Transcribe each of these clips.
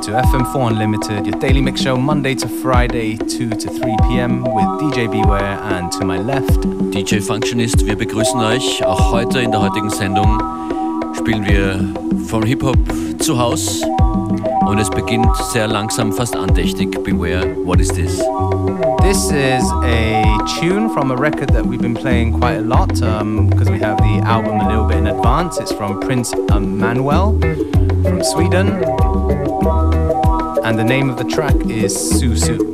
tuned into FM4 Unlimited, your daily mix show Monday to Friday, 2 to 3 p.m. with DJ Beware and to my left DJ Functionist. Wir begrüßen euch auch heute in der heutigen Sendung. Spielen wir vom Hip-Hop zu Haus und es beginnt sehr langsam, fast andächtig. Beware, what is this? This is a tune from a record that we've been playing quite a lot because um, we have the album a little bit in advance. It's from Prins Emanuel from Sweden, and the name of the track is Susu.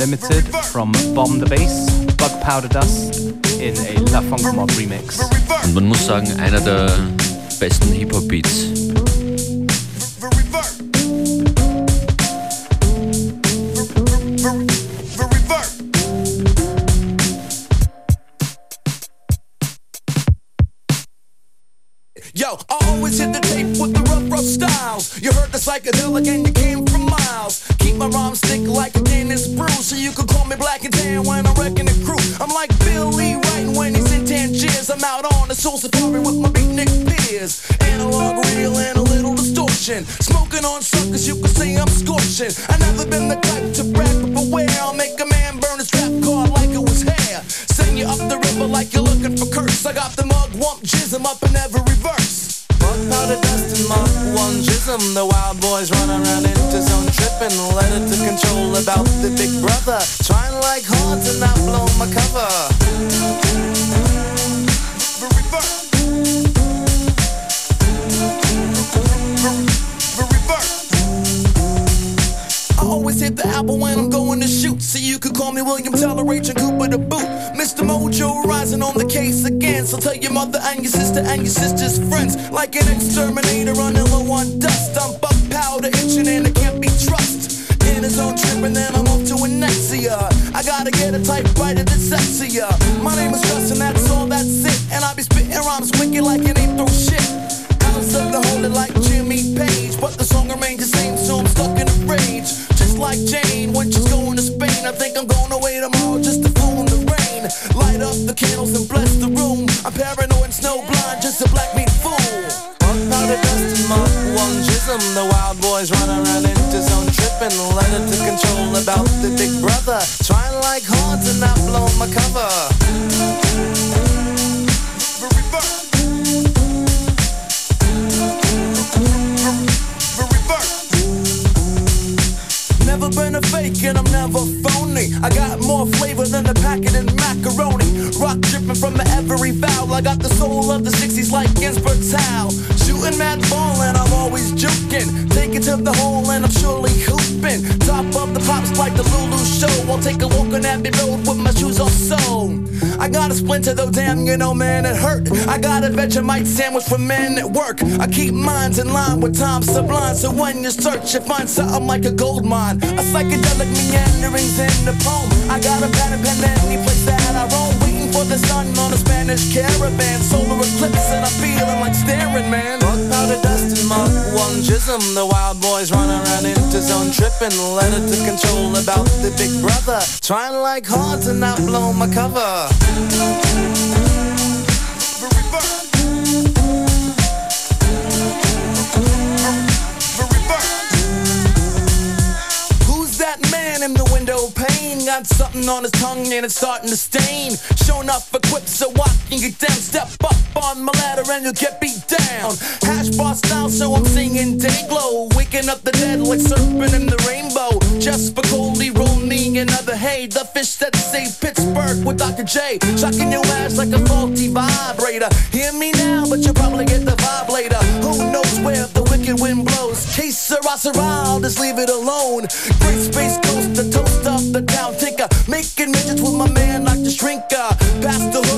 Unlimited from Bomb the Bass, Bug Powder Dust in a La Funk Mob remix. Und man muss sagen, einer der besten Hip-Hop-Beats. And snow blind, just a black meat fool. One powder dust and mark one jism. The wild boys run around into zone tripping. Letter to control about the big brother. Trying like hard to not blow my cover. Never been a fake and I'm never phony. I got more flavor than a packet in macaroni. Rock dripping from every I got the soul of the 60s like Ginsberg Howl. Shooting mad ball and I'm always juking. Take it to the hole and I'm surely hooping. Top of the pops like the Lulu show. I'll take a walk on Abbey Road with my shoes off so. I got a splinter though, damn, you know, man, it hurt. I got a Vegemite sandwich for men at work. I keep minds in line with time sublime. So when you search, you find something like a gold mine. A psychedelic meanderings in the poem. I got a and pen any place that I roam. Waiting for the sun on a Spanish caravan. Solar eclipse and I'm feeling like staring, man. Fuck powder dust and mark one jism. The wild boys run around into zone tripping. Letter to control about the big brother. Trying like hard to not blow my cover. Got something on his tongue and it's starting to stain. Showing up equipped so can get down. Step up on my ladder and you'll get beat down. Hash bar style, so I'm singing day glow. Waking up the dead like surfing in the rainbow. Just for Goldie, roll me another hay. The fish that saved Pittsburgh with Dr. J. Shocking your ass like a faulty vibrator. Hear me now, but you'll probably get the vibe later. Who knows where the wicked wind blows? Case Sarah, I'll just leave it alone. Great space coast shrinker. Pass the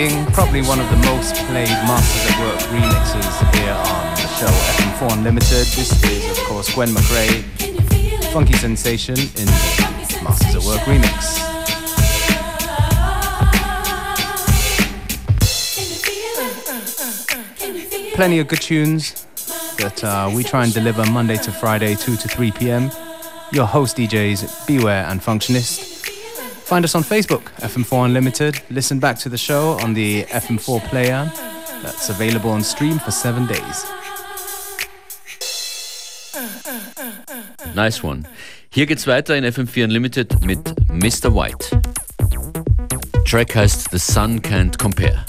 speaking, probably one of the most played Masters at Work remixes here on the show FM4 Unlimited. This is, of course, Gwen McRae, Funky Sensation in the Masters at Work remix. Plenty of good tunes that uh, we try and deliver Monday to Friday, 2 to 3 p.m. Your host DJs, Beware and Functionist. Find us on Facebook, FM4 Unlimited. Listen back to the show on the FM4 player that's available on stream for seven days. Nice one. Hier geht's weiter in FM4 Unlimited mit Mr. White. Track heißt The Sun Can't Compare.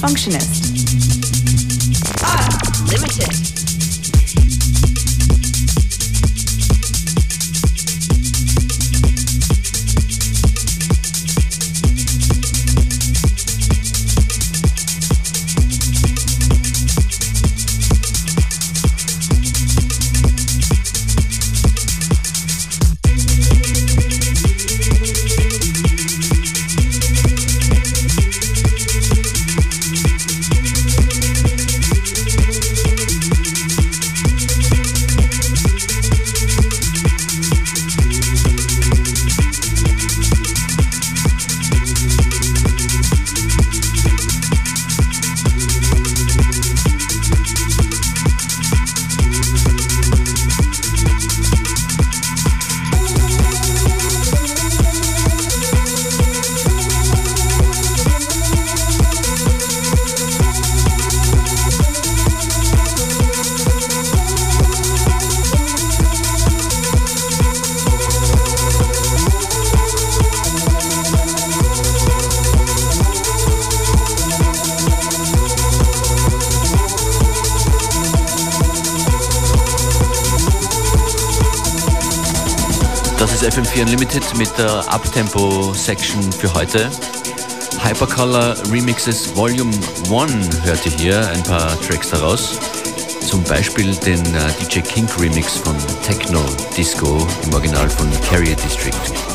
Functionist. FM4 Unlimited mit der Uptempo-Section für heute. Hypercolor Remixes Volume 1 hört ihr hier, ein paar Tracks daraus. Zum Beispiel den äh, DJ Kink Remix von Techno Disco im Original von Carrier District.